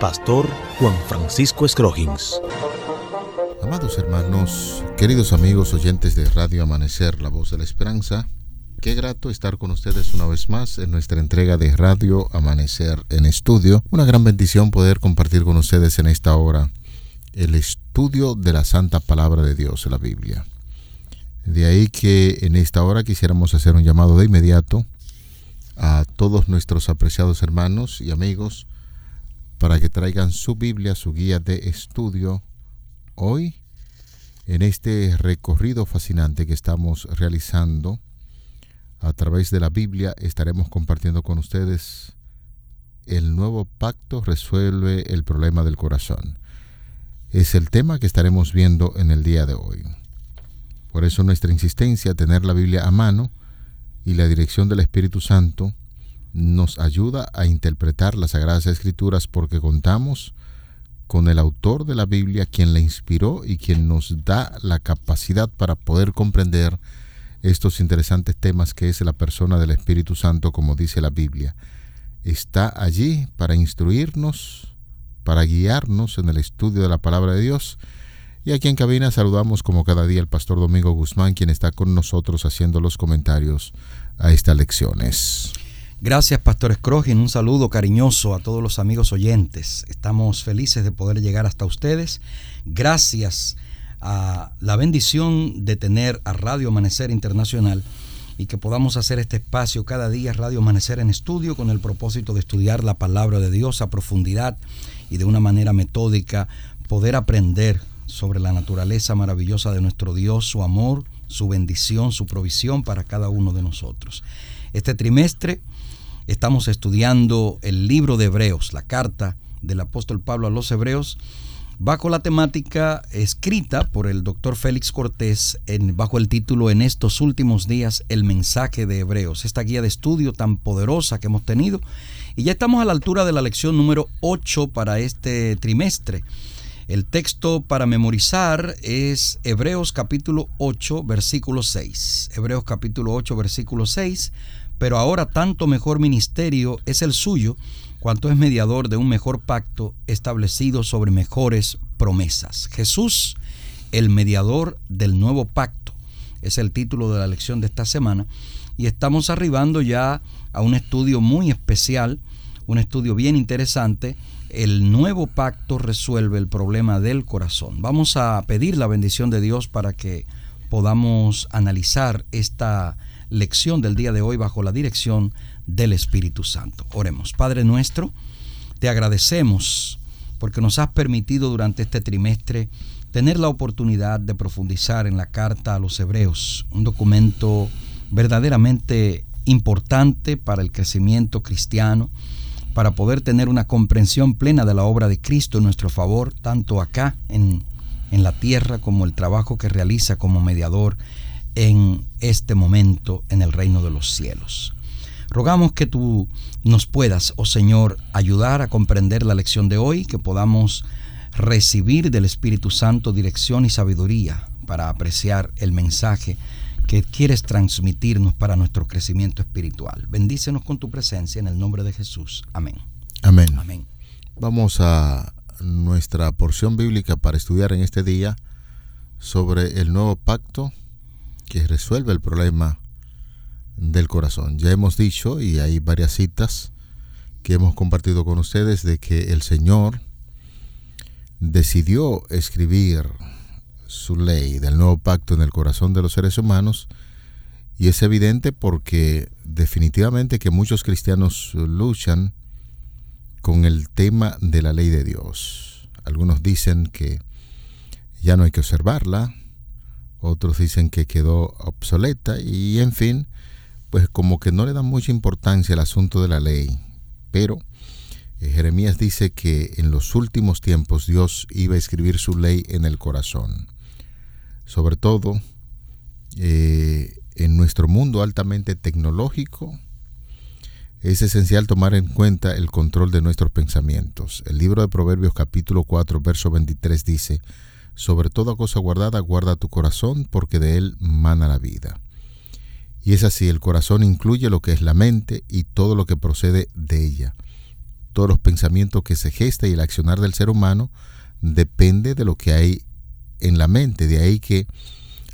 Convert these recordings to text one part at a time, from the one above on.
Pastor Juan Francisco Scroggins. Amados hermanos, queridos amigos oyentes de Radio Amanecer, la voz de la esperanza, Qué grato estar con ustedes una vez más en nuestra entrega de Radio Amanecer en Estudio. Una gran bendición poder compartir con ustedes en esta hora el estudio de la Santa Palabra de Dios, la Biblia. De ahí que en esta hora quisiéramos hacer un llamado de inmediato a todos nuestros apreciados hermanos y amigos para que traigan su Biblia, su guía de estudio hoy en este recorrido fascinante que estamos realizando a través de la Biblia estaremos compartiendo con ustedes el nuevo pacto resuelve el problema del corazón. Es el tema que estaremos viendo en el día de hoy. Por eso nuestra insistencia a tener la Biblia a mano y la dirección del Espíritu Santo nos ayuda a interpretar las Sagradas Escrituras porque contamos con el autor de la Biblia, quien la inspiró y quien nos da la capacidad para poder comprender estos interesantes temas que es la persona del Espíritu Santo, como dice la Biblia. Está allí para instruirnos, para guiarnos en el estudio de la palabra de Dios. Y aquí en cabina saludamos como cada día al pastor Domingo Guzmán, quien está con nosotros haciendo los comentarios a estas lecciones. Gracias, Pastor Scrogin. Un saludo cariñoso a todos los amigos oyentes. Estamos felices de poder llegar hasta ustedes. Gracias a la bendición de tener a Radio Amanecer Internacional y que podamos hacer este espacio cada día, Radio Amanecer en estudio, con el propósito de estudiar la palabra de Dios a profundidad y de una manera metódica, poder aprender sobre la naturaleza maravillosa de nuestro Dios, su amor, su bendición, su provisión para cada uno de nosotros. Este trimestre estamos estudiando el libro de Hebreos, la carta del apóstol Pablo a los Hebreos, bajo la temática escrita por el doctor Félix Cortés bajo el título En estos últimos días, el mensaje de Hebreos, esta guía de estudio tan poderosa que hemos tenido. Y ya estamos a la altura de la lección número 8 para este trimestre. El texto para memorizar es Hebreos capítulo 8, versículo 6. Hebreos capítulo 8, versículo 6. Pero ahora tanto mejor ministerio es el suyo cuanto es mediador de un mejor pacto establecido sobre mejores promesas. Jesús, el mediador del nuevo pacto, es el título de la lección de esta semana y estamos arribando ya a un estudio muy especial, un estudio bien interesante. El nuevo pacto resuelve el problema del corazón. Vamos a pedir la bendición de Dios para que podamos analizar esta lección del día de hoy bajo la dirección del Espíritu Santo. Oremos. Padre nuestro, te agradecemos porque nos has permitido durante este trimestre tener la oportunidad de profundizar en la carta a los hebreos, un documento verdaderamente importante para el crecimiento cristiano, para poder tener una comprensión plena de la obra de Cristo en nuestro favor, tanto acá en, en la tierra como el trabajo que realiza como mediador en este momento en el reino de los cielos. Rogamos que tú nos puedas, oh Señor, ayudar a comprender la lección de hoy, que podamos recibir del Espíritu Santo dirección y sabiduría para apreciar el mensaje que quieres transmitirnos para nuestro crecimiento espiritual. Bendícenos con tu presencia en el nombre de Jesús. Amén. Amén. Amén. Vamos a nuestra porción bíblica para estudiar en este día sobre el nuevo pacto que resuelve el problema del corazón. Ya hemos dicho, y hay varias citas que hemos compartido con ustedes, de que el Señor decidió escribir su ley del nuevo pacto en el corazón de los seres humanos, y es evidente porque definitivamente que muchos cristianos luchan con el tema de la ley de Dios. Algunos dicen que ya no hay que observarla, otros dicen que quedó obsoleta y en fin, pues como que no le dan mucha importancia al asunto de la ley. Pero Eh, Jeremías dice que en los últimos tiempos Dios iba a escribir su ley en el corazón. Sobre todo eh, en nuestro mundo altamente tecnológico, es esencial tomar en cuenta el control de nuestros pensamientos. El libro de Proverbios capítulo 4, verso 23 dice, sobre toda cosa guardada, guarda tu corazón, porque de él mana la vida. Y es así, el corazón incluye lo que es la mente y todo lo que procede de ella. Todos los pensamientos que se gesta y el accionar del ser humano depende de lo que hay en la mente. De ahí que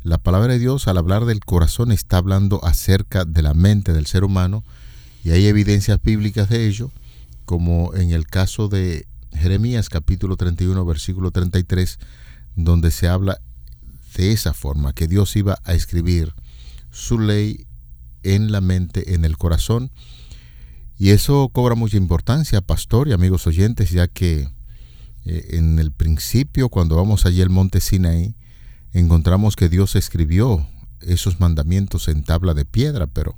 la palabra de Dios al hablar del corazón está hablando acerca de la mente del ser humano y hay evidencias bíblicas de ello, como en el caso de Jeremías capítulo 31 versículo 33, donde se habla de esa forma, que Dios iba a escribir su ley en la mente, en el corazón. Y eso cobra mucha importancia, pastor y amigos oyentes, ya que eh, en el principio, cuando vamos allí al monte Sinaí, encontramos que Dios escribió esos mandamientos en tabla de piedra, pero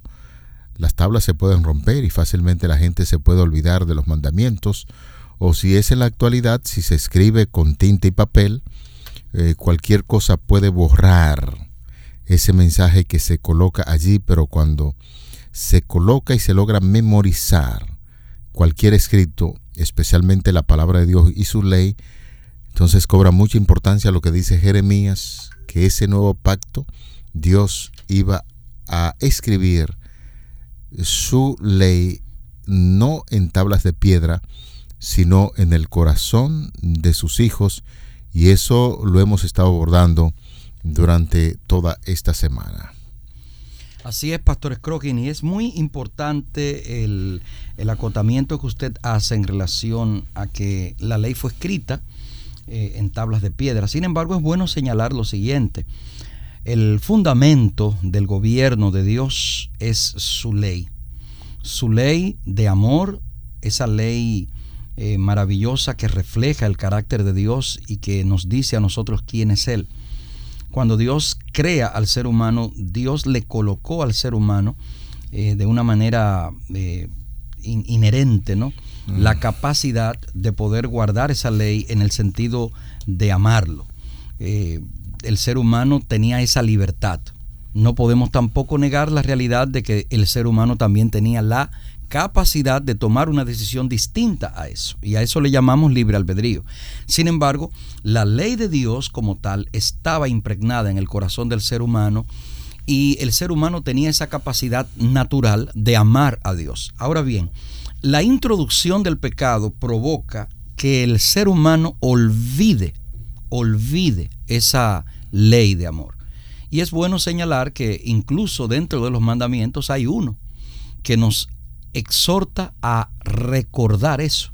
las tablas se pueden romper y fácilmente la gente se puede olvidar de los mandamientos, o si es en la actualidad, si se escribe con tinta y papel, eh, cualquier cosa puede borrar ese mensaje que se coloca allí, pero cuando se coloca y se logra memorizar cualquier escrito, especialmente la palabra de Dios y su ley, entonces cobra mucha importancia lo que dice Jeremías, que ese nuevo pacto Dios iba a escribir su ley no en tablas de piedra, sino en el corazón de sus hijos y eso lo hemos estado abordando durante toda esta semana. Así es, Pastor Scrogin, y es muy importante el, acotamiento que usted hace en relación a que la ley fue escrita eh, en tablas de piedra. Sin embargo, es bueno señalar lo siguiente. El fundamento del gobierno de Dios es su ley. Su ley de amor, esa ley eh, maravillosa que refleja el carácter de Dios y que nos dice a nosotros quién es Él. Cuando Dios crea al ser humano, Dios le colocó al ser humano eh, de una manera eh, inherente, ¿no? Mm. La capacidad de poder guardar esa ley en el sentido de amarlo. el ser humano tenía esa libertad. No podemos tampoco negar la realidad de que el ser humano también tenía la capacidad de tomar una decisión distinta a eso. Y a eso le llamamos libre albedrío. Sin embargo, la ley de Dios como tal estaba impregnada en el corazón del ser humano y el ser humano tenía esa capacidad natural de amar a Dios. Ahora bien, la introducción del pecado provoca que el ser humano olvide, olvide esa ley de amor. Y es bueno señalar que incluso dentro de los mandamientos hay uno que nos exhorta a recordar eso.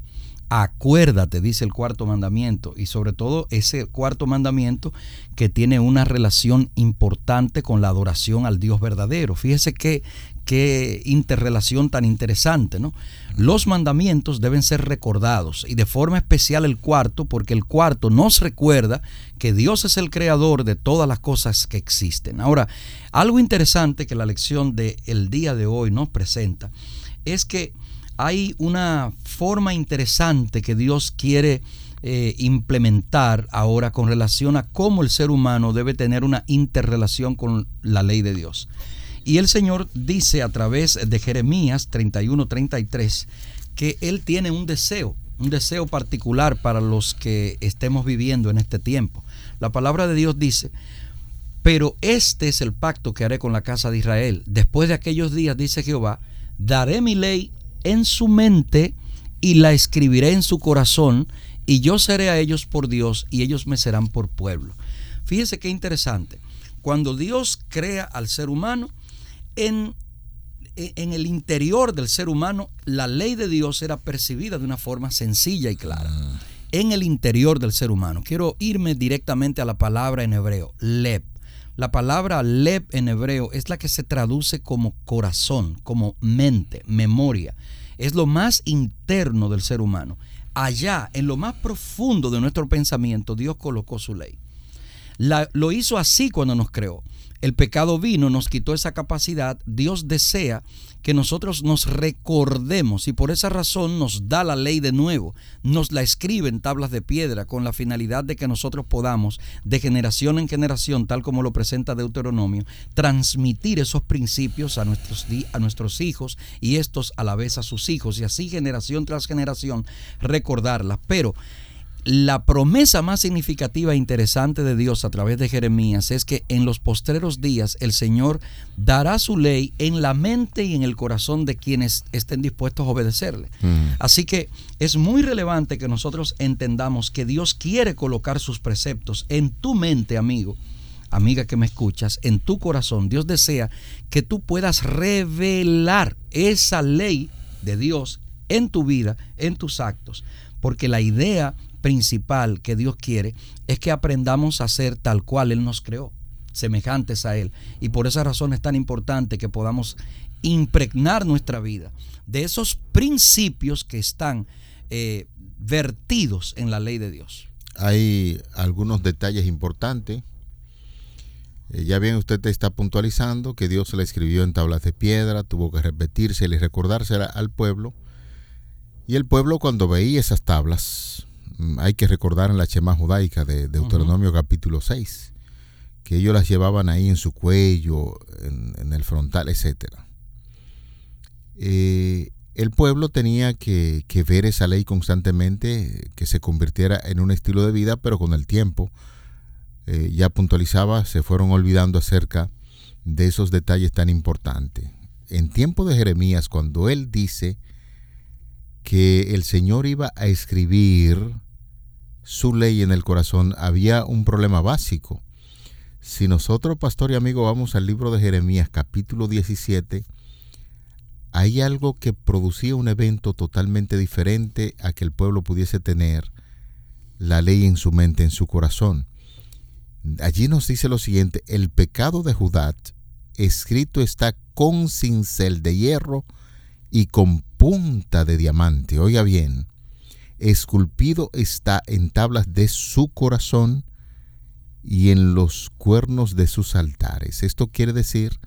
Acuérdate, dice el cuarto mandamiento, y sobre todo ese cuarto mandamiento que tiene una relación importante con la adoración al Dios verdadero. Fíjese qué, qué interrelación tan interesante, ¿no? Los mandamientos deben ser recordados y de forma especial el cuarto, porque el cuarto nos recuerda que Dios es el creador de todas las cosas que existen. Ahora, algo interesante que la lección del el día de hoy nos presenta es que hay una forma interesante que Dios quiere eh, implementar ahora con relación a cómo el ser humano debe tener una interrelación con la ley de Dios. Y el Señor dice a través de Jeremías 31-33 que Él tiene un deseo, un deseo particular para los que estemos viviendo en este tiempo. La palabra de Dios dice, pero este es el pacto que haré con la casa de Israel. Después de aquellos días, dice Jehová, daré mi ley en su mente y la escribiré en su corazón, y yo seré a ellos por Dios y ellos me serán por pueblo. Fíjese qué interesante. Cuando Dios crea al ser humano, en, en el interior del ser humano, la ley de Dios era percibida de una forma sencilla y clara. Ah. En el interior del ser humano. Quiero irme directamente a la palabra en hebreo, leb. La palabra leb en hebreo es la que se traduce como corazón, como mente, memoria. Es lo más interno del ser humano. Allá, en lo más profundo de nuestro pensamiento, Dios colocó su ley. Lo hizo así cuando nos creó. El pecado vino, nos quitó esa capacidad. Dios desea que nosotros nos recordemos y por esa razón nos da la ley de nuevo, nos la escribe en tablas de piedra con la finalidad de que nosotros podamos de generación en generación, tal como lo presenta Deuteronomio, transmitir esos principios a nuestros, a nuestros hijos y estos a la vez a sus hijos y así generación tras generación recordarlas. Pero la promesa más significativa e interesante de Dios a través de Jeremías es que en los postreros días el Señor dará su ley en la mente y en el corazón de quienes estén dispuestos a obedecerle. Mm. Así que es muy relevante que nosotros entendamos que Dios quiere colocar sus preceptos en tu mente, amigo, amiga que me escuchas, en tu corazón. Dios desea que tú puedas revelar esa ley de Dios en tu vida, en tus actos. Porque la idea principal que Dios quiere es que aprendamos a ser tal cual Él nos creó, semejantes a Él. Y por esa razón es tan importante que podamos impregnar nuestra vida de esos principios que están eh, vertidos en la ley de Dios. Hay algunos detalles importantes. Eh, ya bien usted te está puntualizando que Dios se le escribió en tablas de piedra, tuvo que repetirse y recordarse al pueblo. Y el pueblo cuando veía esas tablas, hay que recordar en la chema judaica de Deuteronomio capítulo 6, que ellos las llevaban ahí en su cuello, en, el frontal, etc. Eh, el pueblo tenía que, ver esa ley constantemente, que se convirtiera en un estilo de vida, pero con el tiempo, eh, ya puntualizaba, se fueron olvidando acerca de esos detalles tan importantes. En tiempo de Jeremías, cuando él dice que el Señor iba a escribir su ley en el corazón, había un problema básico. Si nosotros, pastor y amigo, vamos al libro de Jeremías capítulo 17, hay algo que producía un evento totalmente diferente a que el pueblo pudiese tener la ley en su mente, en su corazón. Allí nos dice lo siguiente, el pecado de Judá escrito está con cincel de hierro y con punta de diamante. Oiga bien, esculpido está en tablas de su corazón y en los cuernos de sus altares. Esto quiere decir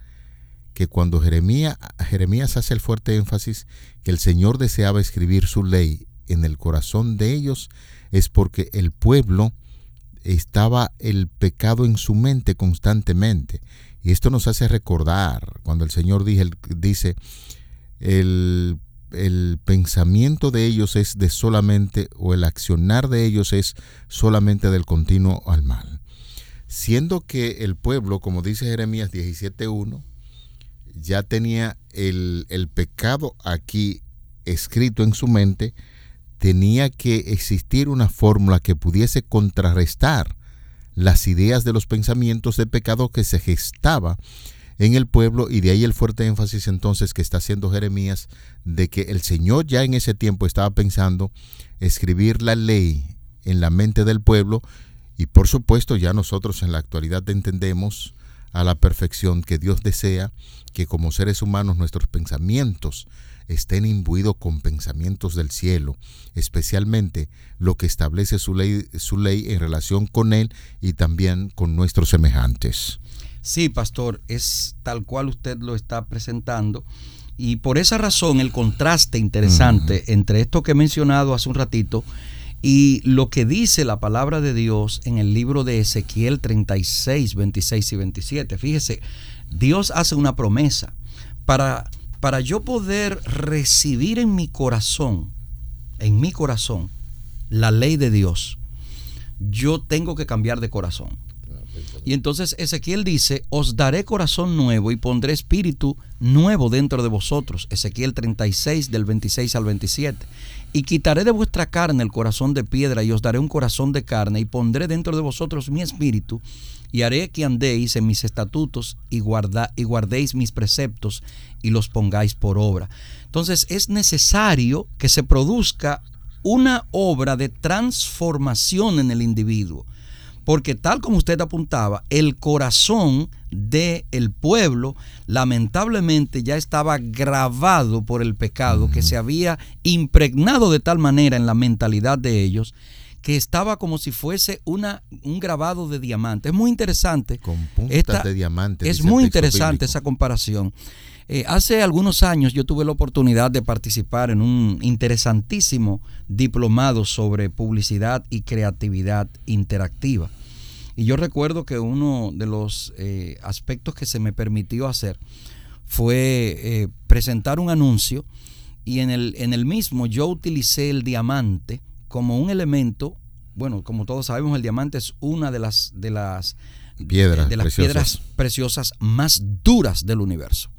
que cuando Jeremías, Jeremías hace el fuerte énfasis que el Señor deseaba escribir su ley en el corazón de ellos, es porque el pueblo estaba el pecado en su mente constantemente. Y esto nos hace recordar cuando el Señor dice, el el pensamiento de ellos es de solamente, o el accionar de ellos es solamente del continuo al mal. Siendo que el pueblo, como dice Jeremías 17.1, ya tenía el, el pecado aquí escrito en su mente, tenía que existir una fórmula que pudiese contrarrestar las ideas de los pensamientos de pecado que se gestaba en el pueblo y de ahí el fuerte énfasis entonces que está haciendo Jeremías de que el Señor ya en ese tiempo estaba pensando escribir la ley en la mente del pueblo y por supuesto ya nosotros en la actualidad entendemos a la perfección que Dios desea que como seres humanos nuestros pensamientos estén imbuidos con pensamientos del cielo, especialmente lo que establece su ley, su ley en relación con Él y también con nuestros semejantes. Sí, pastor, es tal cual usted lo está presentando. Y por esa razón el contraste interesante entre esto que he mencionado hace un ratito y lo que dice la palabra de Dios en el libro de Ezequiel 36, 26 y 27. Fíjese, Dios hace una promesa para, para yo poder recibir en mi corazón, en mi corazón, la ley de Dios. Yo tengo que cambiar de corazón. Y entonces Ezequiel dice, os daré corazón nuevo y pondré espíritu nuevo dentro de vosotros. Ezequiel 36 del 26 al 27. Y quitaré de vuestra carne el corazón de piedra y os daré un corazón de carne y pondré dentro de vosotros mi espíritu y haré que andéis en mis estatutos y, y guardéis mis preceptos y los pongáis por obra. Entonces es necesario que se produzca una obra de transformación en el individuo porque tal como usted apuntaba, el corazón del el pueblo lamentablemente ya estaba grabado por el pecado que se había impregnado de tal manera en la mentalidad de ellos que estaba como si fuese una, un grabado de diamante. Es muy interesante. Con puntas de diamante. Es muy interesante esa comparación. Eh, hace algunos años yo tuve la oportunidad de participar en un interesantísimo diplomado sobre publicidad y creatividad interactiva. Y yo recuerdo que uno de los eh, aspectos que se me permitió hacer fue eh, presentar un anuncio y en el, en el mismo yo utilicé el diamante como un elemento, bueno, como todos sabemos, el diamante es una de las, de las, de las preciosas. piedras preciosas más duras del universo.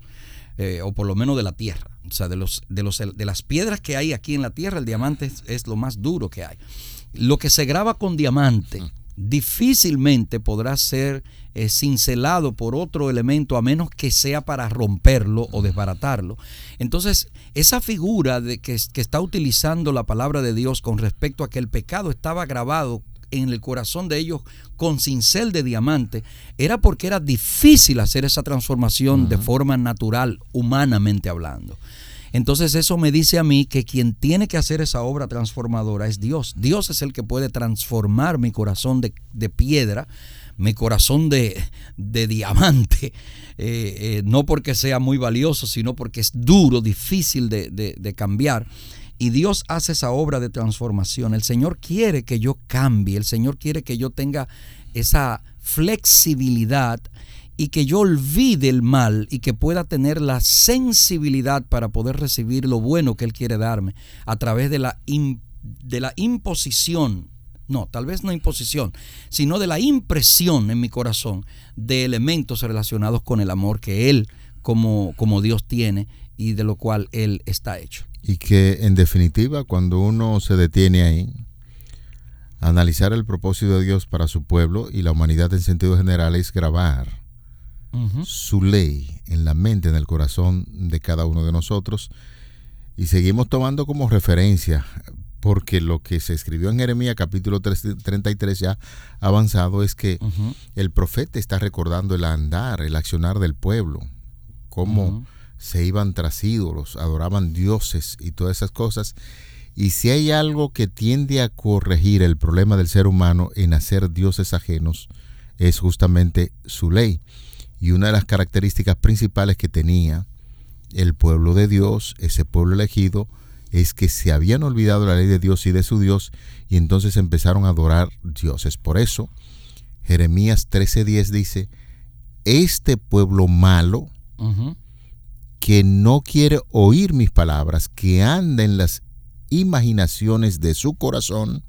Eh, o por lo menos de la tierra. O sea, de, los, de, los, de las piedras que hay aquí en la tierra, el diamante es, lo más duro que hay. Lo que se graba con diamante difícilmente podrá ser eh, cincelado por otro elemento a menos que sea para romperlo o desbaratarlo. Entonces, esa figura de que, que está utilizando la palabra de Dios con respecto a que el pecado estaba grabado en el corazón de ellos con cincel de diamante, era porque era difícil hacer esa transformación de forma natural, humanamente hablando. Entonces eso me dice a mí que quien tiene que hacer esa obra transformadora es Dios. Dios es el que puede transformar mi corazón de, piedra, mi corazón de, diamante, eh, eh, no porque sea muy valioso, sino porque es duro, difícil de, de cambiar y Dios hace esa obra de transformación. El Señor quiere que yo cambie, el Señor quiere que yo tenga esa flexibilidad y que yo olvide el mal y que pueda tener la sensibilidad para poder recibir lo bueno que Él quiere darme a través de la, de la imposición, no, tal vez no imposición, sino de la impresión en mi corazón de elementos relacionados con el amor que Él como, como Dios tiene y de lo cual Él está hecho. Y que en definitiva, cuando uno se detiene ahí, analizar el propósito de Dios para su pueblo y la humanidad en sentido general es grabar su ley en la mente, en el corazón de cada uno de nosotros. Y seguimos tomando como referencia, porque lo que se escribió en Jeremías capítulo 33 ya avanzado es que el profeta está recordando el andar, el accionar del pueblo, cómo se iban tras ídolos, adoraban dioses y todas esas cosas. Y si hay algo que tiende a corregir el problema del ser humano en hacer dioses ajenos, es justamente su ley. Y una de las características principales que tenía el pueblo de Dios, ese pueblo elegido, es que se habían olvidado la ley de Dios y de su Dios y entonces empezaron a adorar dioses. Por eso, Jeremías 13:10 dice, este pueblo malo, que no quiere oír mis palabras, que anda en las imaginaciones de su corazón,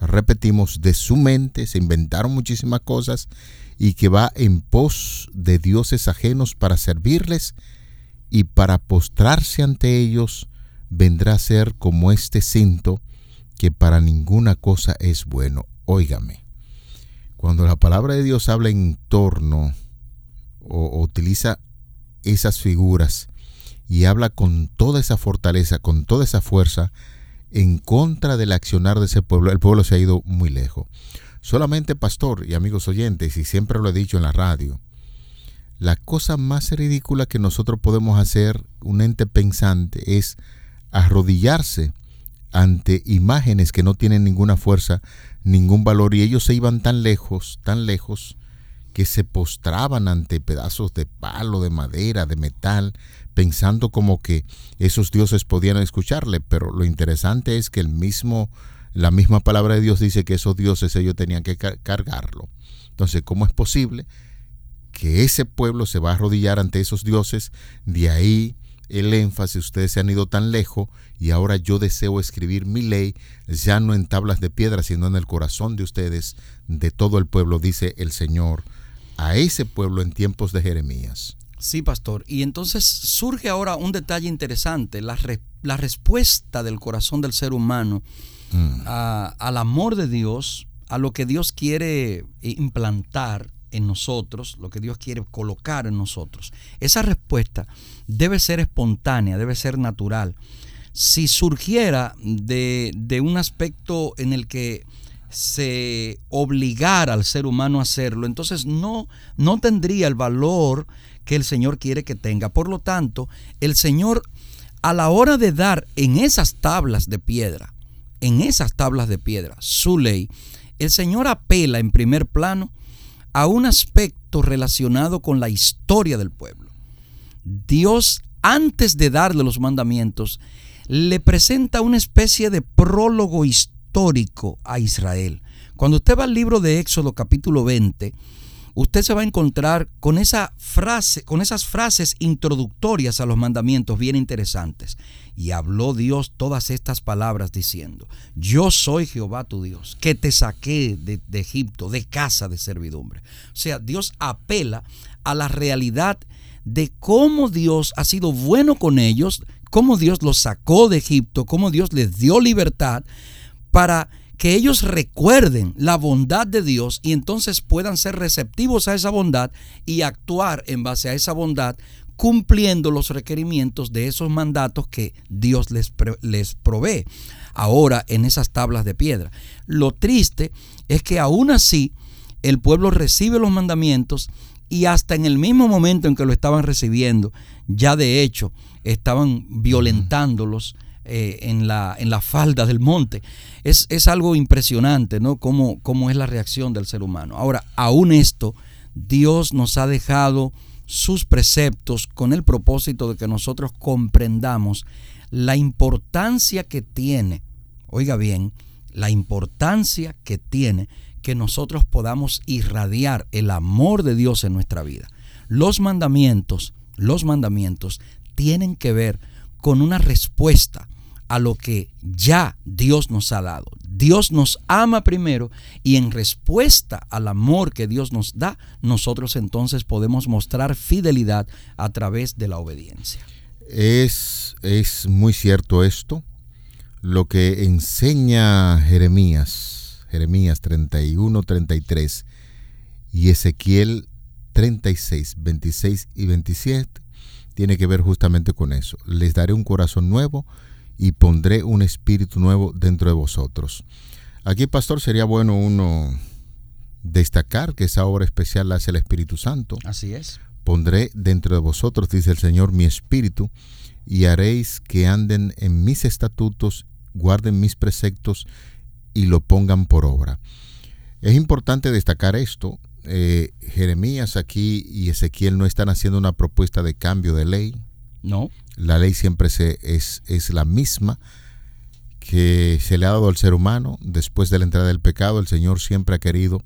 repetimos, de su mente, se inventaron muchísimas cosas y que va en pos de dioses ajenos para servirles y para postrarse ante ellos, vendrá a ser como este cinto que para ninguna cosa es bueno. Óigame, cuando la palabra de Dios habla en torno o, utiliza esas figuras y habla con toda esa fortaleza, con toda esa fuerza en contra del accionar de ese pueblo, el pueblo se ha ido muy lejos. Solamente, pastor y amigos oyentes, y siempre lo he dicho en la radio, la cosa más ridícula que nosotros podemos hacer, un ente pensante, es arrodillarse ante imágenes que no tienen ninguna fuerza, ningún valor, y ellos se iban tan lejos, tan lejos, que se postraban ante pedazos de palo, de madera, de metal, pensando como que esos dioses podían escucharle, pero lo interesante es que el mismo la misma palabra de Dios dice que esos dioses ellos tenían que cargarlo. Entonces, ¿cómo es posible que ese pueblo se va a arrodillar ante esos dioses? De ahí el énfasis, ustedes se han ido tan lejos y ahora yo deseo escribir mi ley ya no en tablas de piedra, sino en el corazón de ustedes, de todo el pueblo, dice el Señor a ese pueblo en tiempos de Jeremías. Sí, pastor. Y entonces surge ahora un detalle interesante, la, la respuesta del corazón del ser humano mm. al amor de Dios, a lo que Dios quiere implantar en nosotros, lo que Dios quiere colocar en nosotros. Esa respuesta debe ser espontánea, debe ser natural. Si surgiera de, de un aspecto en el que se obligara al ser humano a hacerlo, entonces no, no tendría el valor que el Señor quiere que tenga. Por lo tanto, el Señor a la hora de dar en esas tablas de piedra en esas tablas de piedra, su ley, el Señor apela en primer plano a un aspecto relacionado con la historia del pueblo. Dios, antes de darle los mandamientos, le presenta una especie de prólogo histórico a Israel. Cuando usted va al libro de Éxodo capítulo 20, usted se va a encontrar con esa frase, con esas frases introductorias a los mandamientos bien interesantes. Y habló Dios todas estas palabras diciendo, yo soy Jehová tu Dios, que te saqué de, de Egipto, de casa de servidumbre. O sea, Dios apela a la realidad de cómo Dios ha sido bueno con ellos, cómo Dios los sacó de Egipto, cómo Dios les dio libertad para que ellos recuerden la bondad de Dios y entonces puedan ser receptivos a esa bondad y actuar en base a esa bondad cumpliendo los requerimientos de esos mandatos que Dios les, les provee ahora en esas tablas de piedra. Lo triste es que aún así el pueblo recibe los mandamientos y hasta en el mismo momento en que lo estaban recibiendo, ya de hecho estaban violentándolos eh, en, la, en falda del monte. Es, es algo impresionante, ¿no? Cómo, cómo es la reacción del ser humano. Ahora, aún esto, Dios nos ha dejado sus preceptos con el propósito de que nosotros comprendamos la importancia que tiene, oiga bien, la importancia que tiene que nosotros podamos irradiar el amor de Dios en nuestra vida. Los mandamientos, los mandamientos tienen que ver con una respuesta a lo que ya Dios nos ha dado. Dios nos ama primero y en respuesta al amor que Dios nos da, nosotros entonces podemos mostrar fidelidad a través de la obediencia. Es, es muy cierto esto, lo que enseña Jeremías, Jeremías 31, 33 y Ezequiel 36, 26 y 27, tiene que ver justamente con eso. Les daré un corazón nuevo y pondré un espíritu nuevo dentro de vosotros. Aquí, pastor, sería bueno uno destacar que esa obra especial la hace el Espíritu Santo. Así es. Pondré dentro de vosotros, dice el Señor, mi espíritu, y haréis que anden en mis estatutos, guarden mis preceptos y lo pongan por obra. Es importante destacar esto. Eh, Jeremías aquí y Ezequiel no están haciendo una propuesta de cambio de ley. No la ley siempre se, es, es la misma que se le ha dado al ser humano después de la entrada del pecado. El Señor siempre ha querido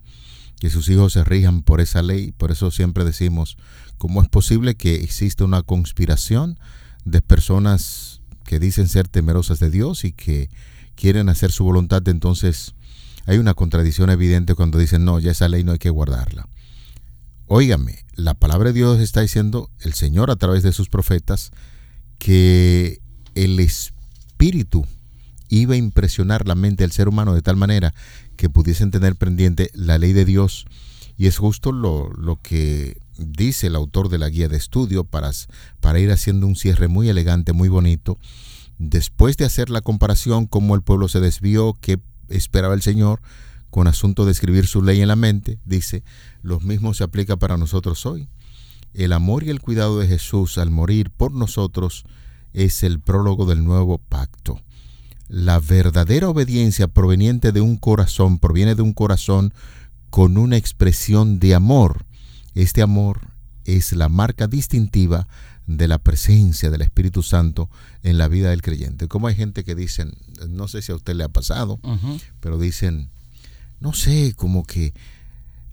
que sus hijos se rijan por esa ley. Por eso siempre decimos, ¿cómo es posible que exista una conspiración de personas que dicen ser temerosas de Dios y que quieren hacer su voluntad? Entonces hay una contradicción evidente cuando dicen, no, ya esa ley no hay que guardarla. Óigame, la palabra de Dios está diciendo, el Señor a través de sus profetas, que el espíritu iba a impresionar la mente del ser humano de tal manera que pudiesen tener pendiente la ley de Dios. Y es justo lo, lo que dice el autor de la guía de estudio para, para ir haciendo un cierre muy elegante, muy bonito. Después de hacer la comparación, cómo el pueblo se desvió, qué esperaba el Señor, con asunto de escribir su ley en la mente, dice, lo mismo se aplica para nosotros hoy. El amor y el cuidado de Jesús al morir por nosotros es el prólogo del nuevo pacto. La verdadera obediencia proveniente de un corazón proviene de un corazón con una expresión de amor. Este amor es la marca distintiva de la presencia del Espíritu Santo en la vida del creyente. Como hay gente que dicen, no sé si a usted le ha pasado, pero dicen, no sé, como que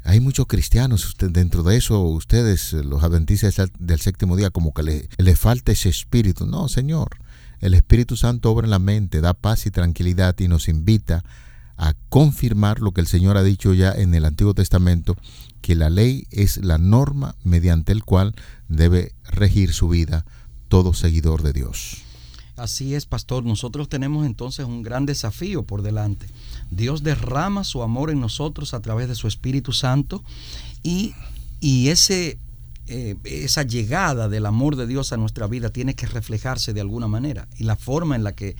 hay muchos cristianos dentro de eso, ustedes, los adventistas del séptimo día, como que le, le falta ese espíritu. No, Señor, el Espíritu Santo obra en la mente, da paz y tranquilidad y nos invita a confirmar lo que el Señor ha dicho ya en el Antiguo Testamento, que la ley es la norma mediante el cual debe regir su vida todo seguidor de Dios. Así es, pastor. Nosotros tenemos entonces un gran desafío por delante. Dios derrama su amor en nosotros a través de su Espíritu Santo y, ese, eh, esa llegada del amor de Dios a nuestra vida tiene que reflejarse de alguna manera. Y la forma en la que,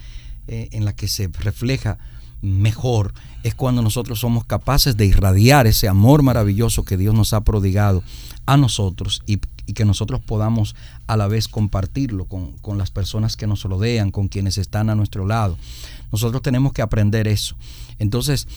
eh, en la que se refleja mejor es cuando nosotros somos capaces de irradiar ese amor maravilloso que Dios nos ha prodigado a nosotros y, que nosotros podamos a la vez compartirlo con, con, las personas que nos rodean, con quienes están a nuestro lado. Nosotros tenemos que aprender eso. Entonces,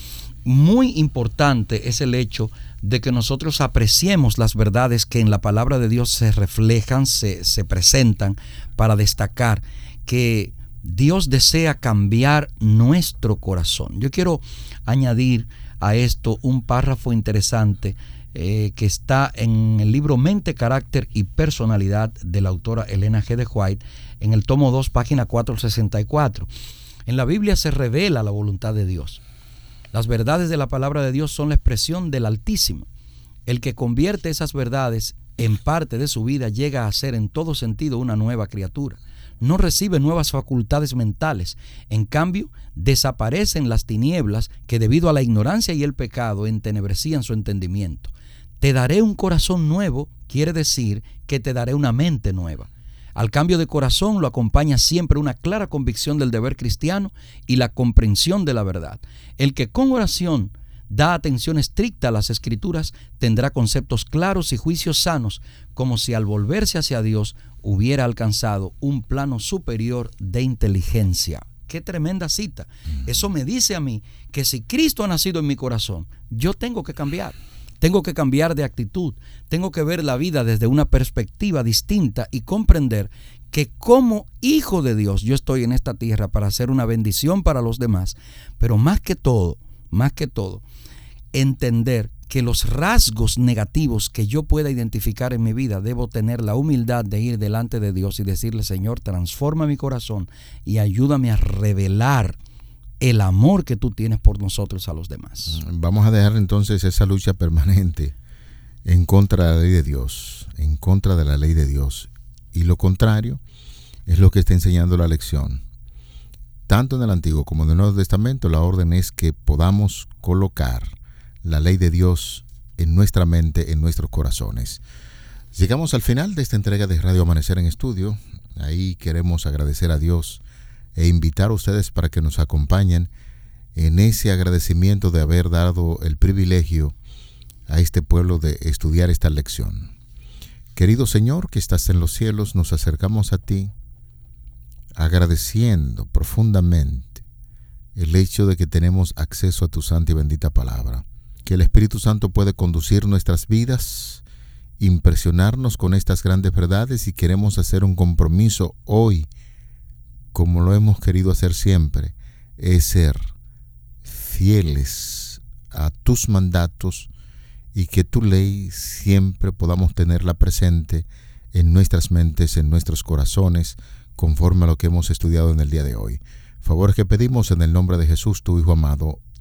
muy importante es el hecho de que nosotros apreciemos las verdades que en la palabra de Dios se reflejan, se, se presentan, para destacar que Dios desea cambiar nuestro corazón. Yo quiero añadir a esto un párrafo interesante eh, que está en el libro Mente, Carácter y Personalidad de la autora Elena G. de White, en el tomo 2, página 464. En la Biblia se revela la voluntad de Dios. Las verdades de la palabra de Dios son la expresión del Altísimo. El que convierte esas verdades en parte de su vida llega a ser en todo sentido una nueva criatura no recibe nuevas facultades mentales. En cambio, desaparecen las tinieblas que debido a la ignorancia y el pecado entenebrecían su entendimiento. Te daré un corazón nuevo quiere decir que te daré una mente nueva. Al cambio de corazón lo acompaña siempre una clara convicción del deber cristiano y la comprensión de la verdad. El que con oración da atención estricta a las escrituras tendrá conceptos claros y juicios sanos, como si al volverse hacia Dios hubiera alcanzado un plano superior de inteligencia. Qué tremenda cita. Eso me dice a mí que si Cristo ha nacido en mi corazón, yo tengo que cambiar. Tengo que cambiar de actitud. Tengo que ver la vida desde una perspectiva distinta y comprender que como hijo de Dios yo estoy en esta tierra para hacer una bendición para los demás. Pero más que todo, más que todo, entender que los rasgos negativos que yo pueda identificar en mi vida, debo tener la humildad de ir delante de Dios y decirle, Señor, transforma mi corazón y ayúdame a revelar el amor que tú tienes por nosotros a los demás. Vamos a dejar entonces esa lucha permanente en contra de la ley de Dios, en contra de la ley de Dios. Y lo contrario es lo que está enseñando la lección. Tanto en el Antiguo como en el Nuevo Testamento, la orden es que podamos colocar la ley de Dios en nuestra mente, en nuestros corazones. Llegamos al final de esta entrega de Radio Amanecer en Estudio. Ahí queremos agradecer a Dios e invitar a ustedes para que nos acompañen en ese agradecimiento de haber dado el privilegio a este pueblo de estudiar esta lección. Querido Señor que estás en los cielos, nos acercamos a ti agradeciendo profundamente el hecho de que tenemos acceso a tu santa y bendita palabra que el Espíritu Santo puede conducir nuestras vidas, impresionarnos con estas grandes verdades y queremos hacer un compromiso hoy, como lo hemos querido hacer siempre, es ser fieles a tus mandatos y que tu ley siempre podamos tenerla presente en nuestras mentes, en nuestros corazones, conforme a lo que hemos estudiado en el día de hoy. Favores que pedimos en el nombre de Jesús, tu Hijo amado.